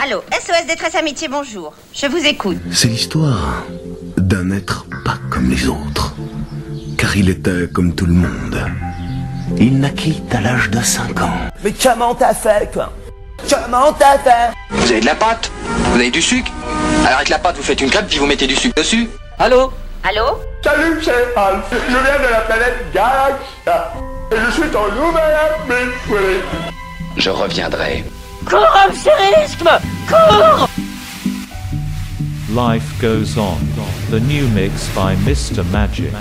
Allô, SOS Détresse Amitié, bonjour. Je vous écoute. C'est l'histoire d'un être pas comme les autres. Car il était comme tout le monde. Il naquit à l'âge de 5 ans. Mais comment t'as fait, quoi? Comment t'as fait? Vous avez de la pâte? Vous avez du sucre? Alors avec la pâte, vous faites une crêpe puis vous mettez du sucre dessus. Allô? Allô? Salut, c'est Alf. Je viens de la planète Galaxia. Et je suis ton nouvel ami. Oui. Je reviendrai. Cours, absurdisme Cours Life goes on. The new mix by Mr. Magic.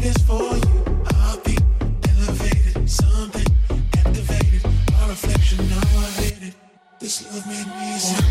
This for you. I'll be elevated, something activated. My reflection, now I hate it. This love made me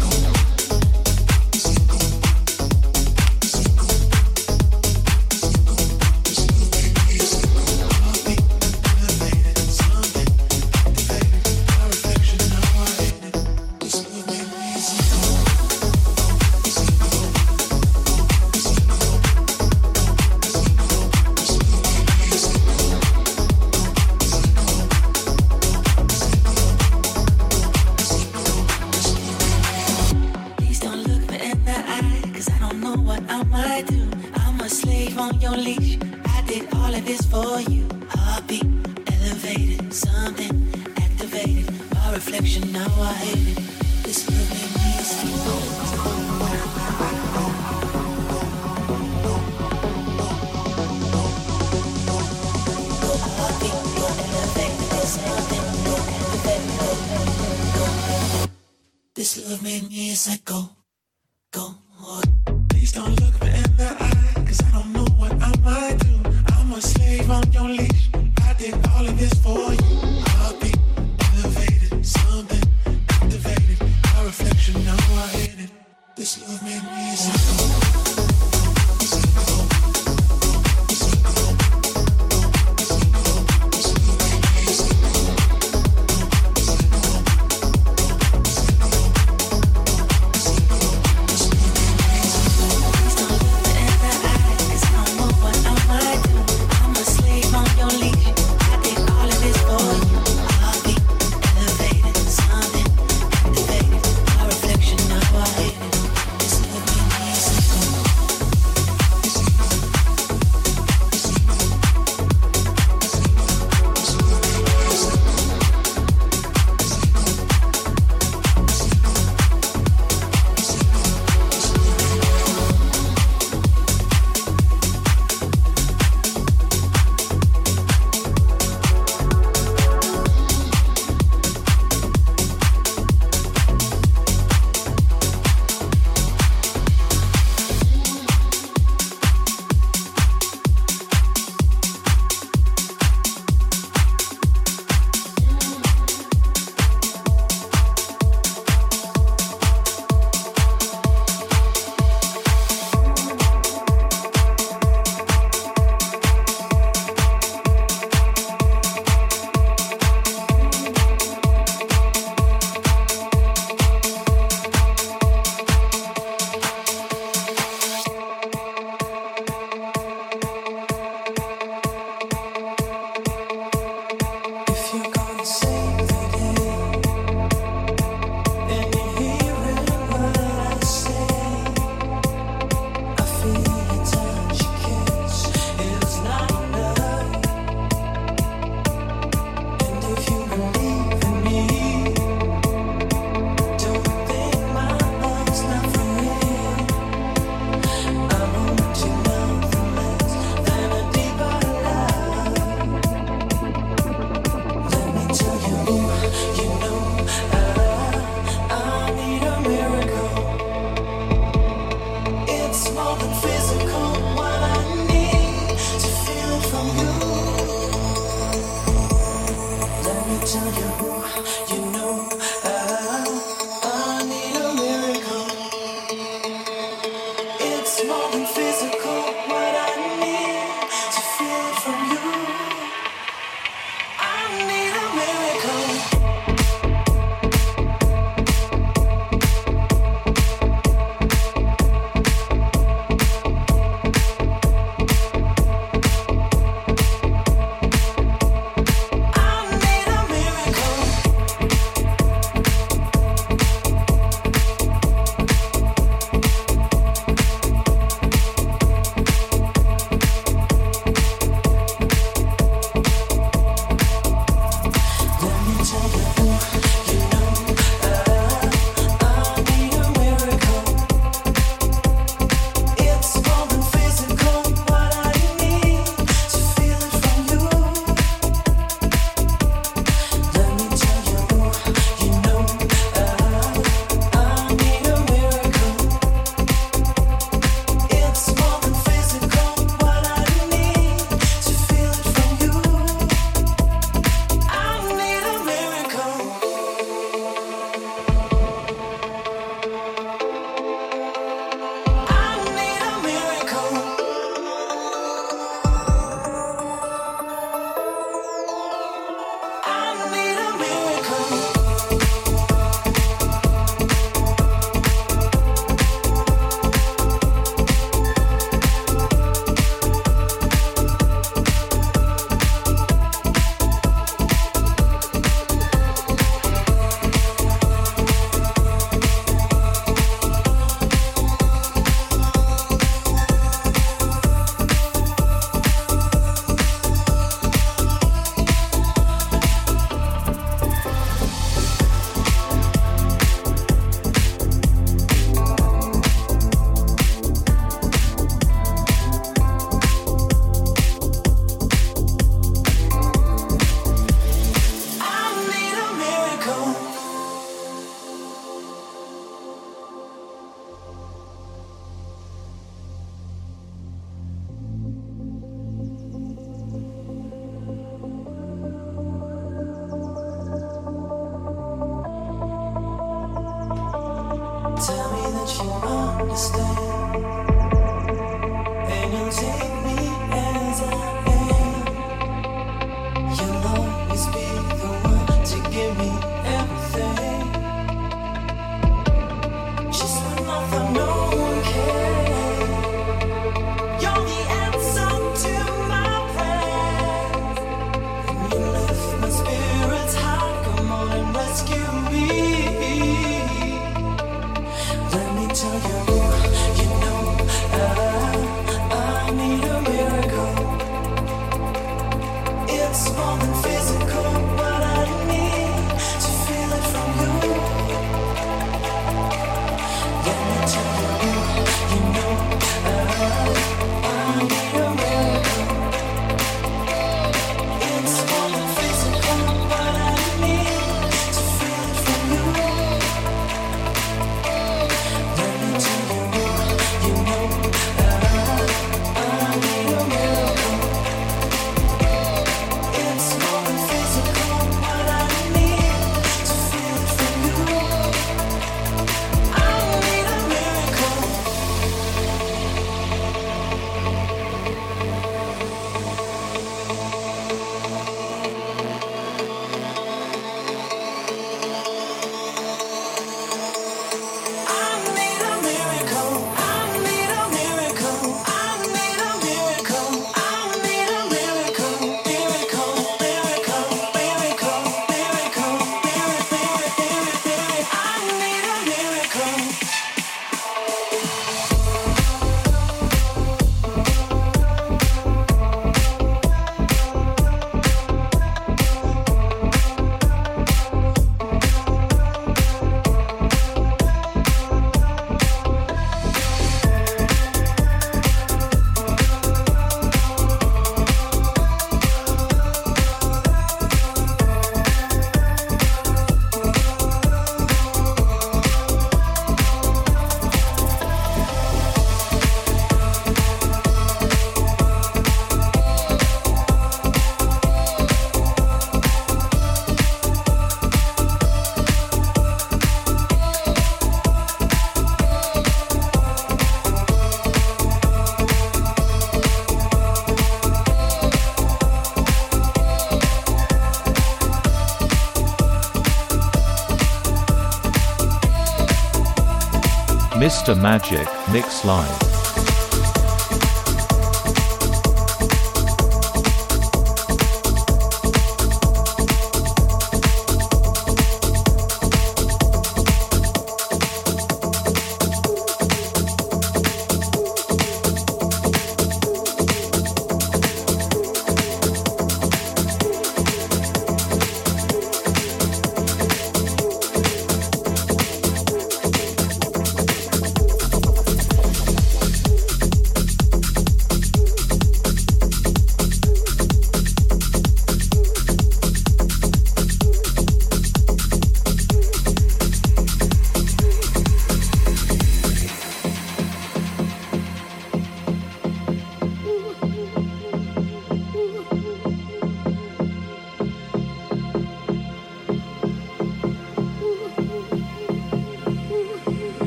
Magic, Mix Live.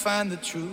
Find the truth.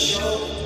show.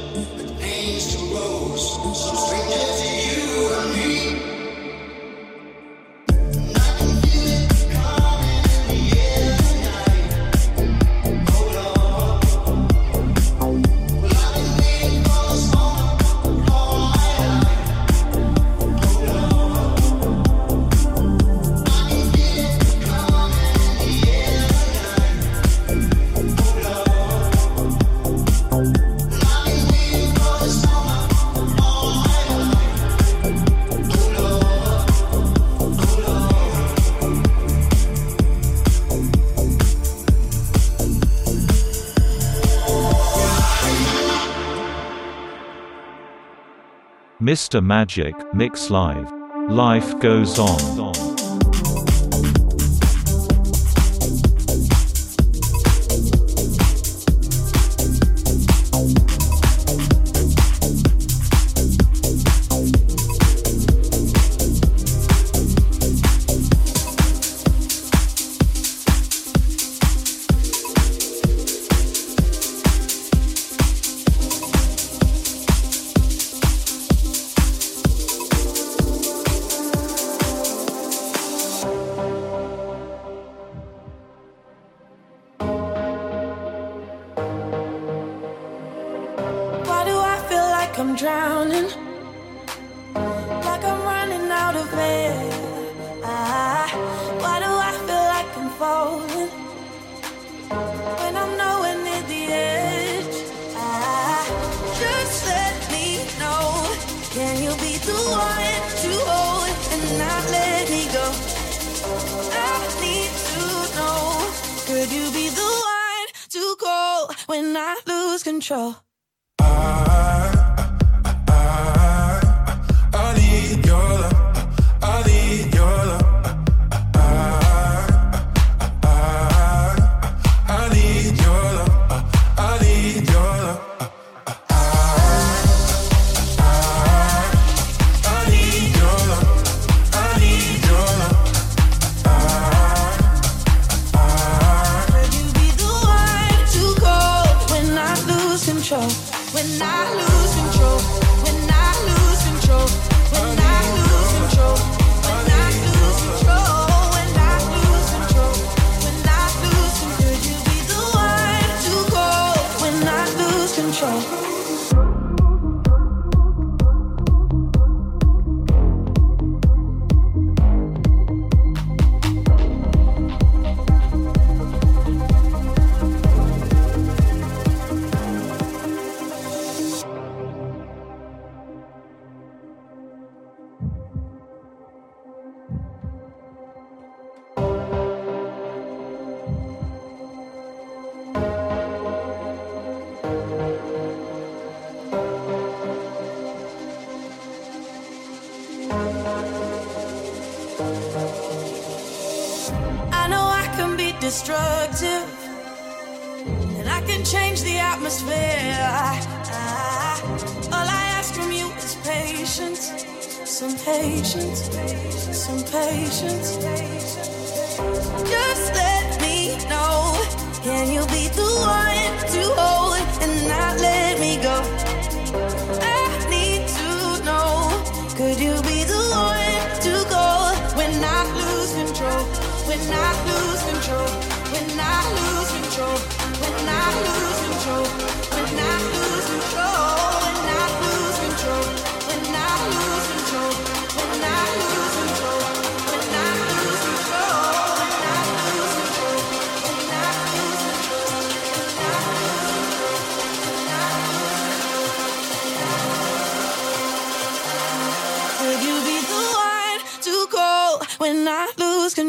Mr. Magic Mix Live. Life goes on.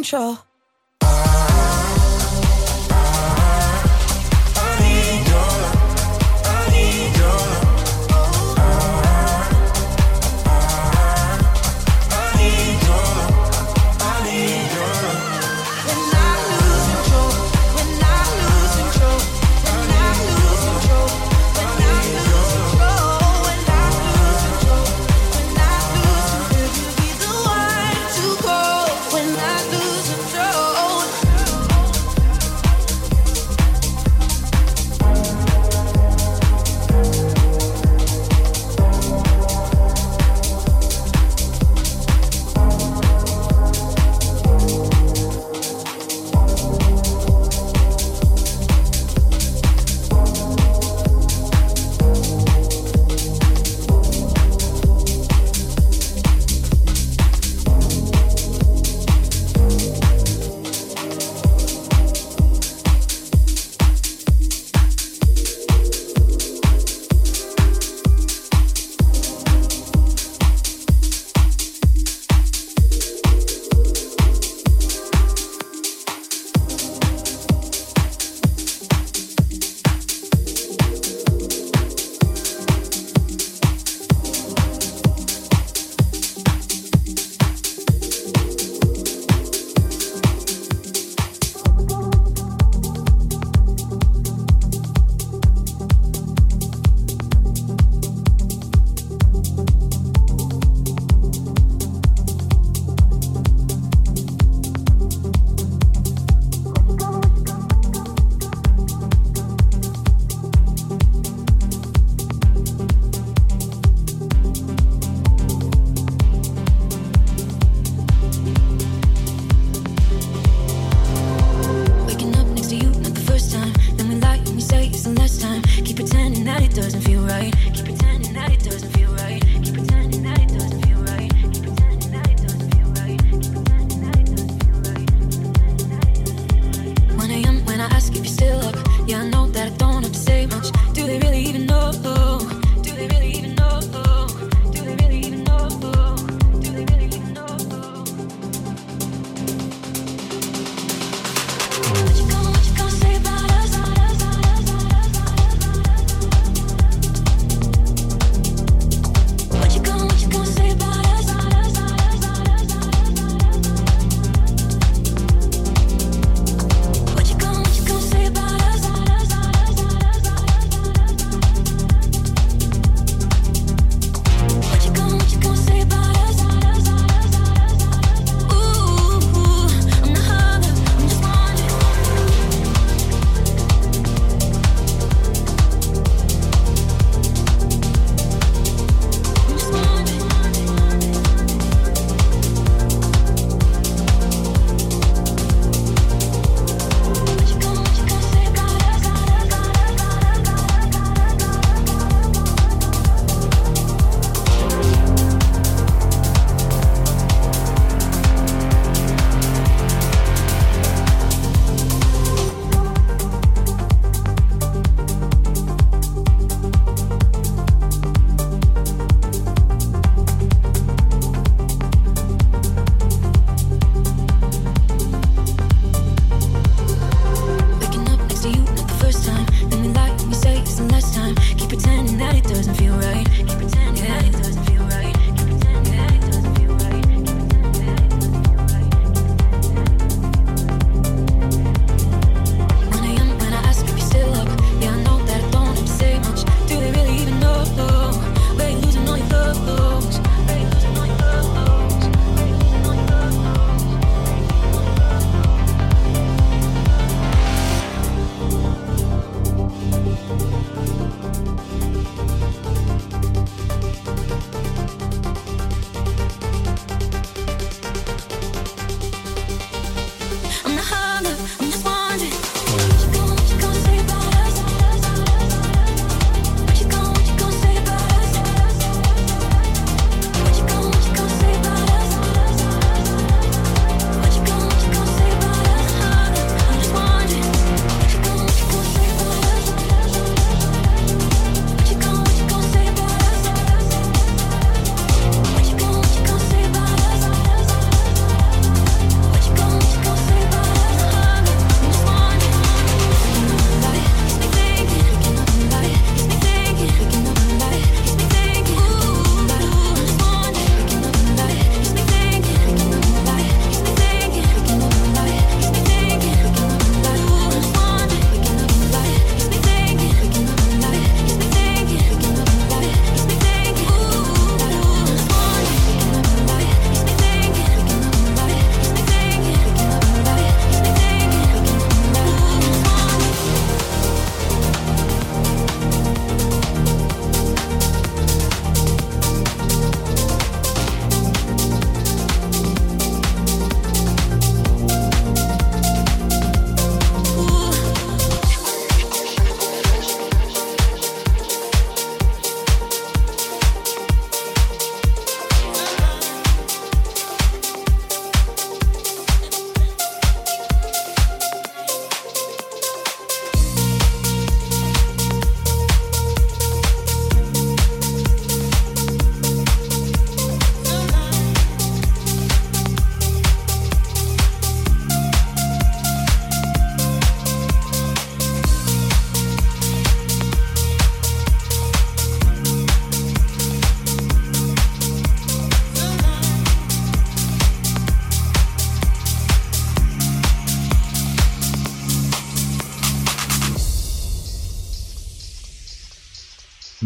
Control?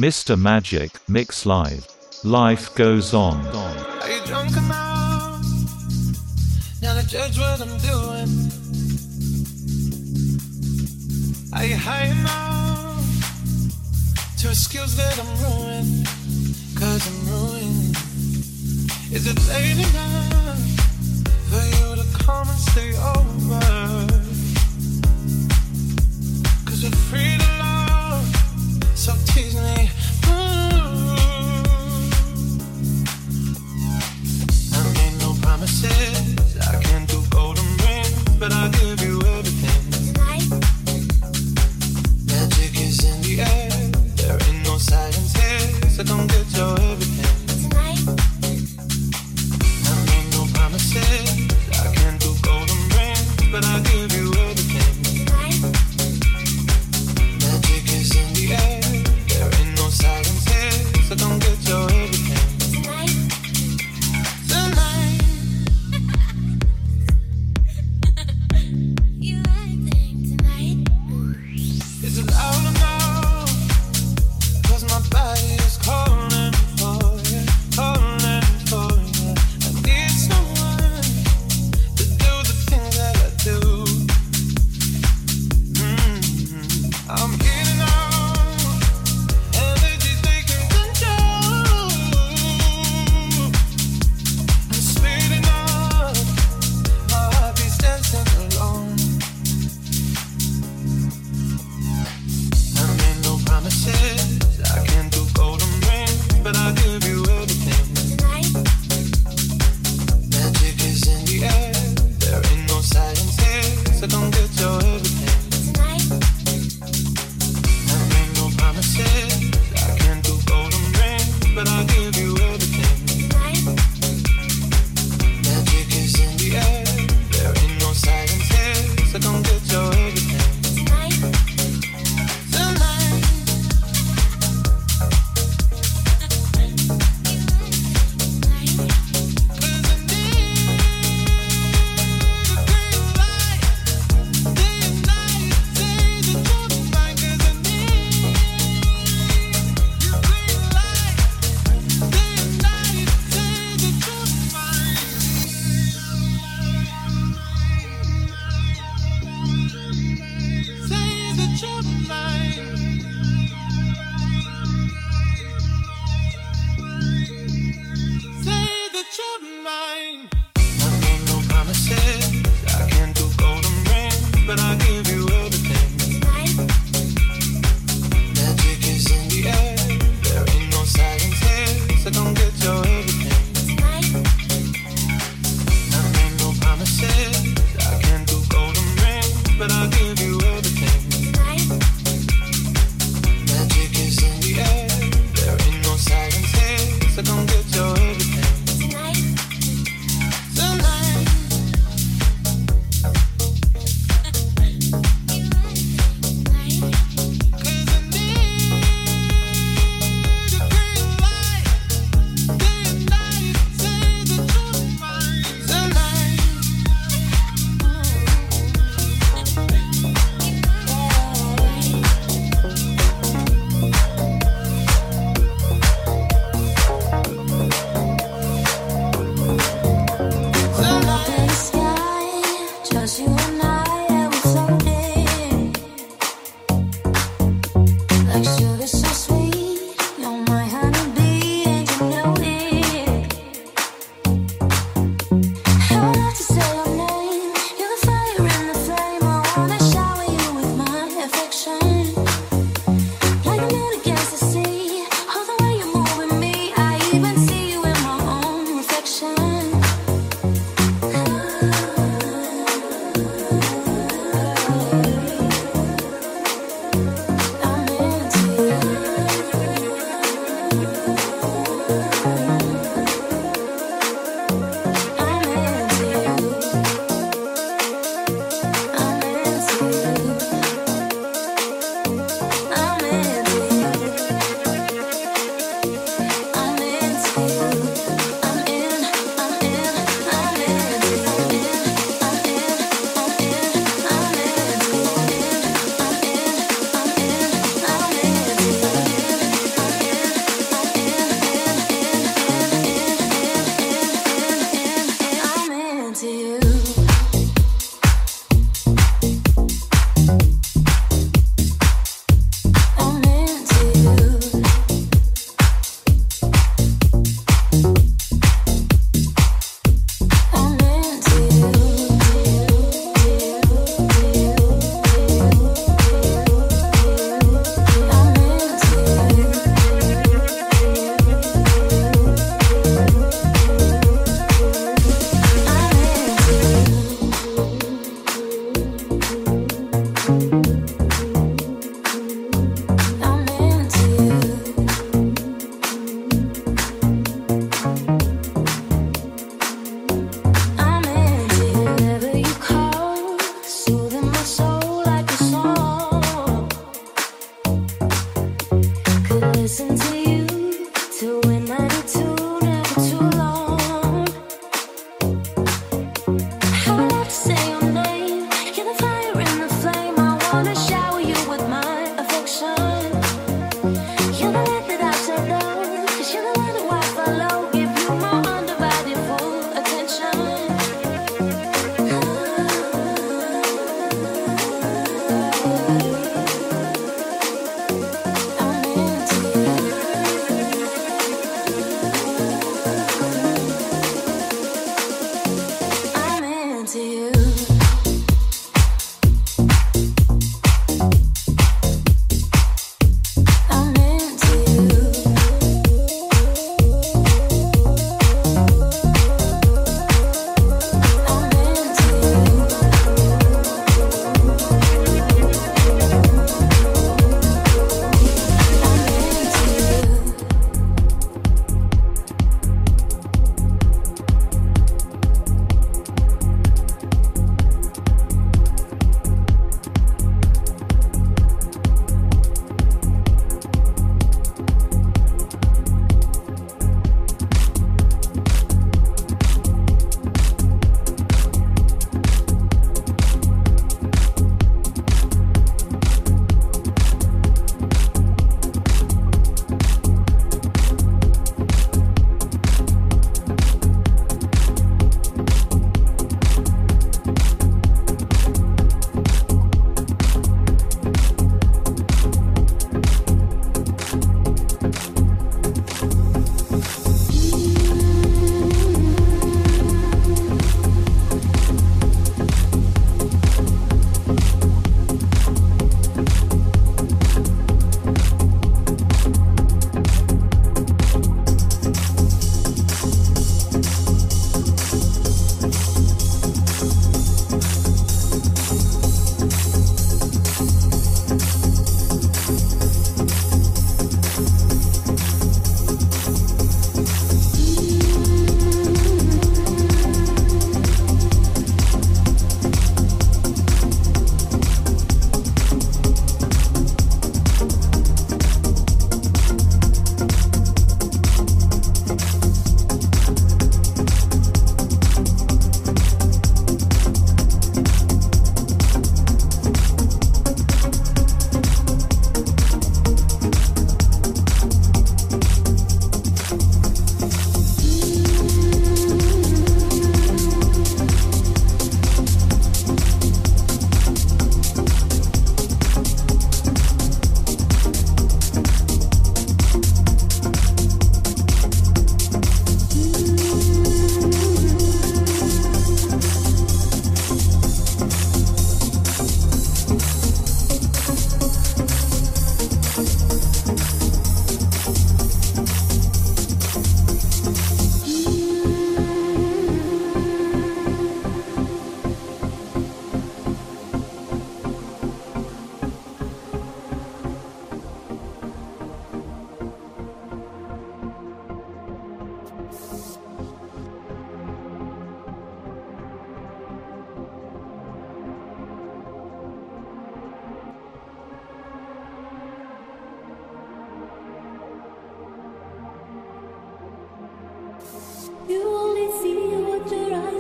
Mr. Magic Mix Live. Life goes on. Are you drunk enough now to judge what I'm doing? Are you high enough to excuse that I'm ruined? Cause I'm ruined. Is it late enough for you to come and stay over? Cause we're free to love, so tease me. I can't do golden rings, but I'll give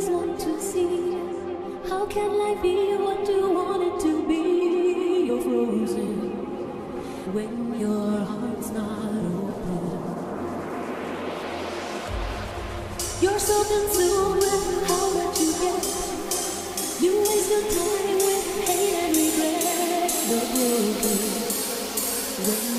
want to see. How can life be what you want it to be? You're frozen when your heart's not open. You're so consumed with how much you get. You waste your time with hate and regret. The broken when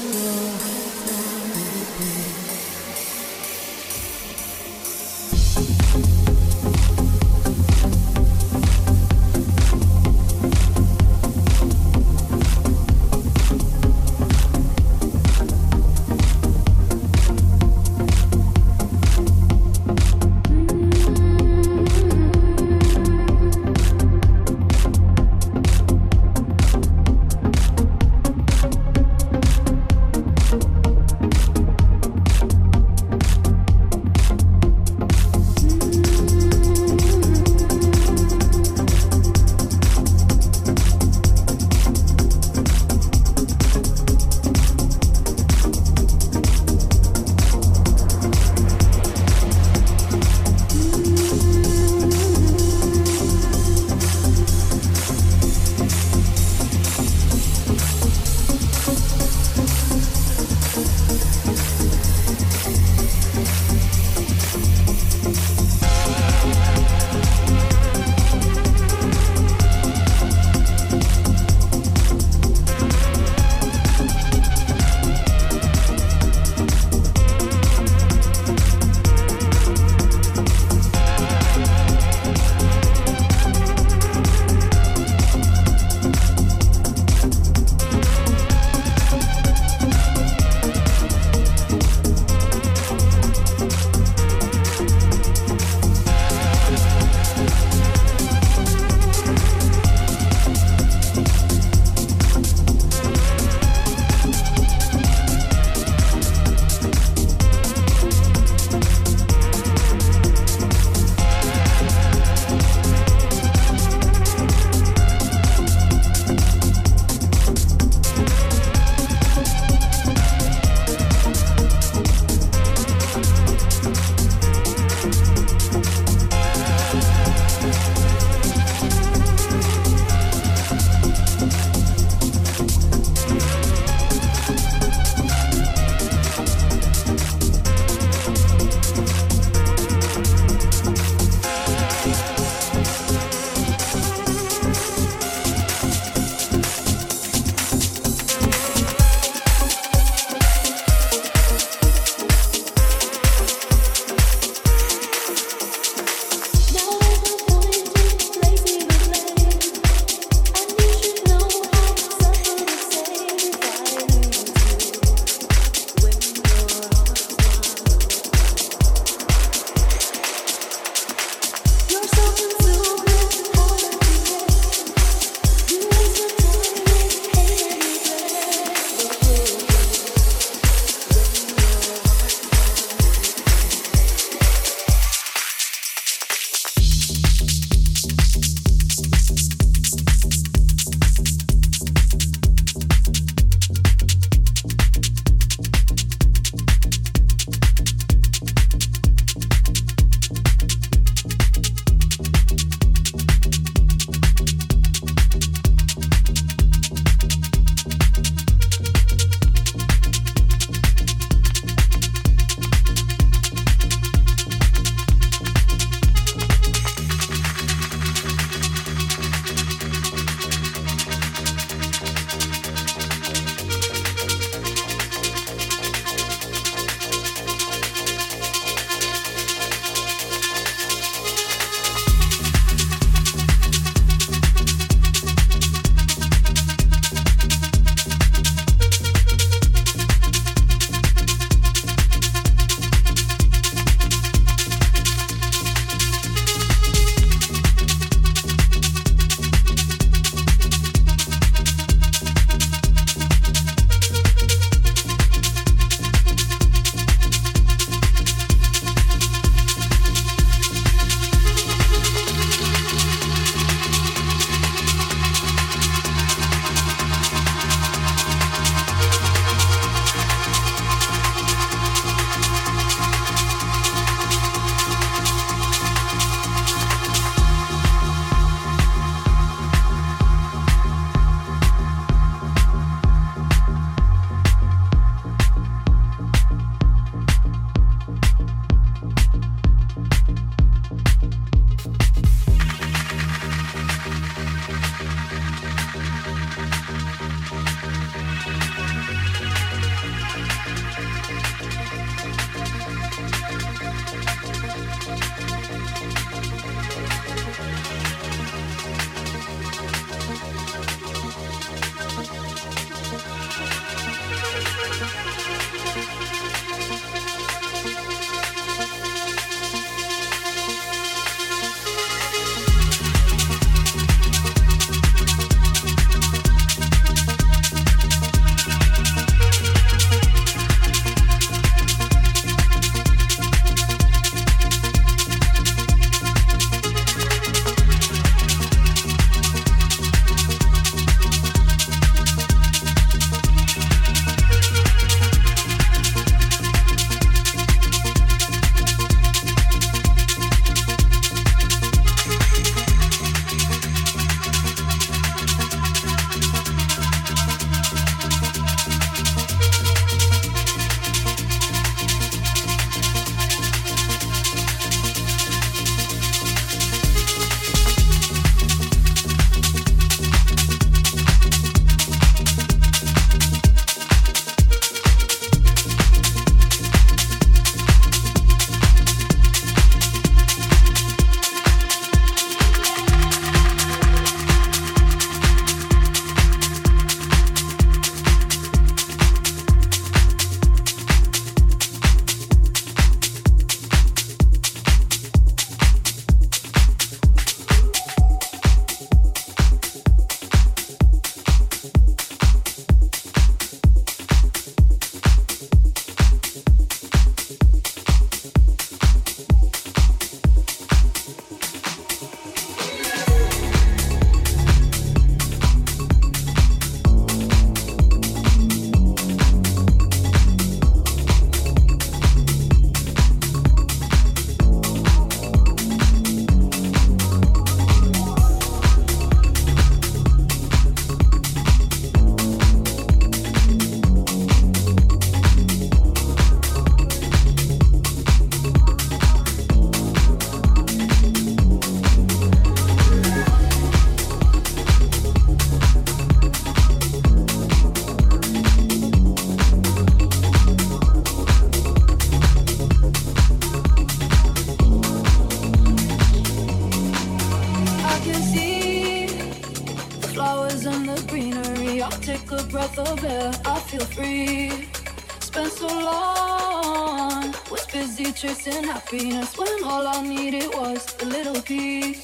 busy chasing happiness when all I needed was a little peace.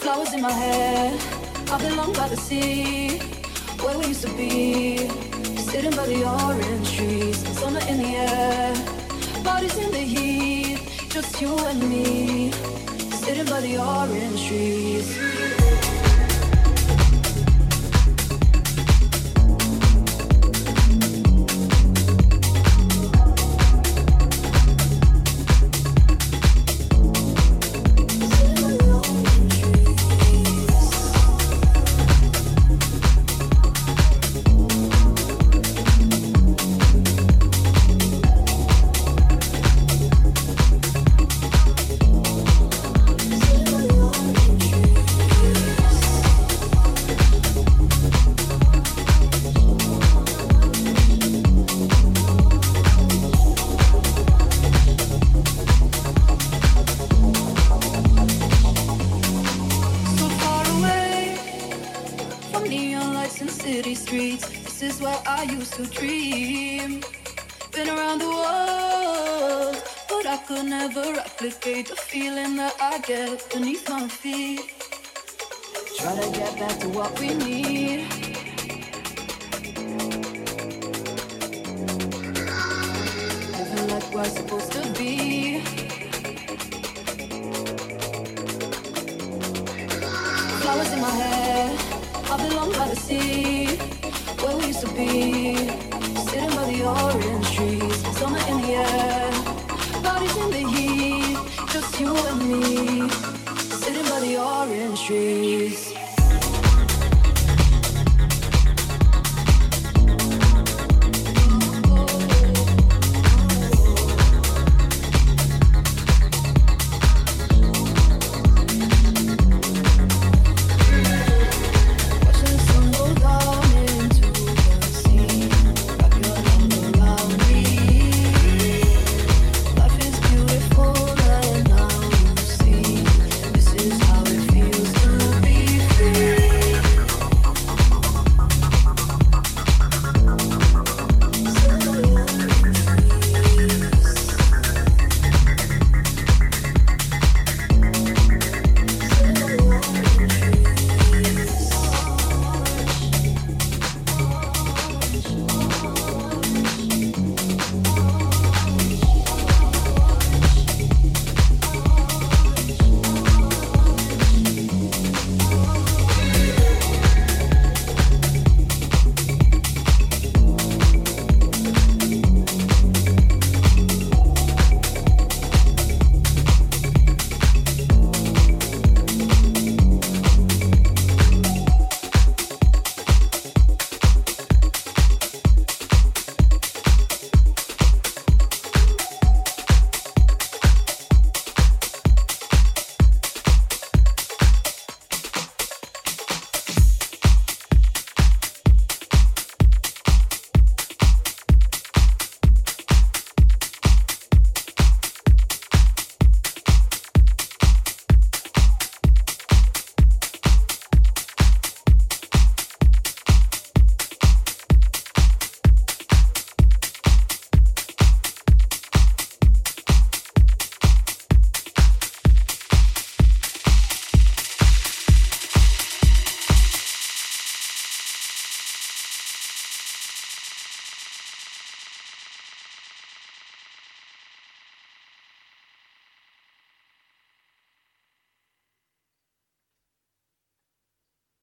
Flowers in my hair, I belong by the sea, where we used to be, sitting by the orange trees. Summer in the air, bodies in the heat, just you and me, sitting by the orange trees.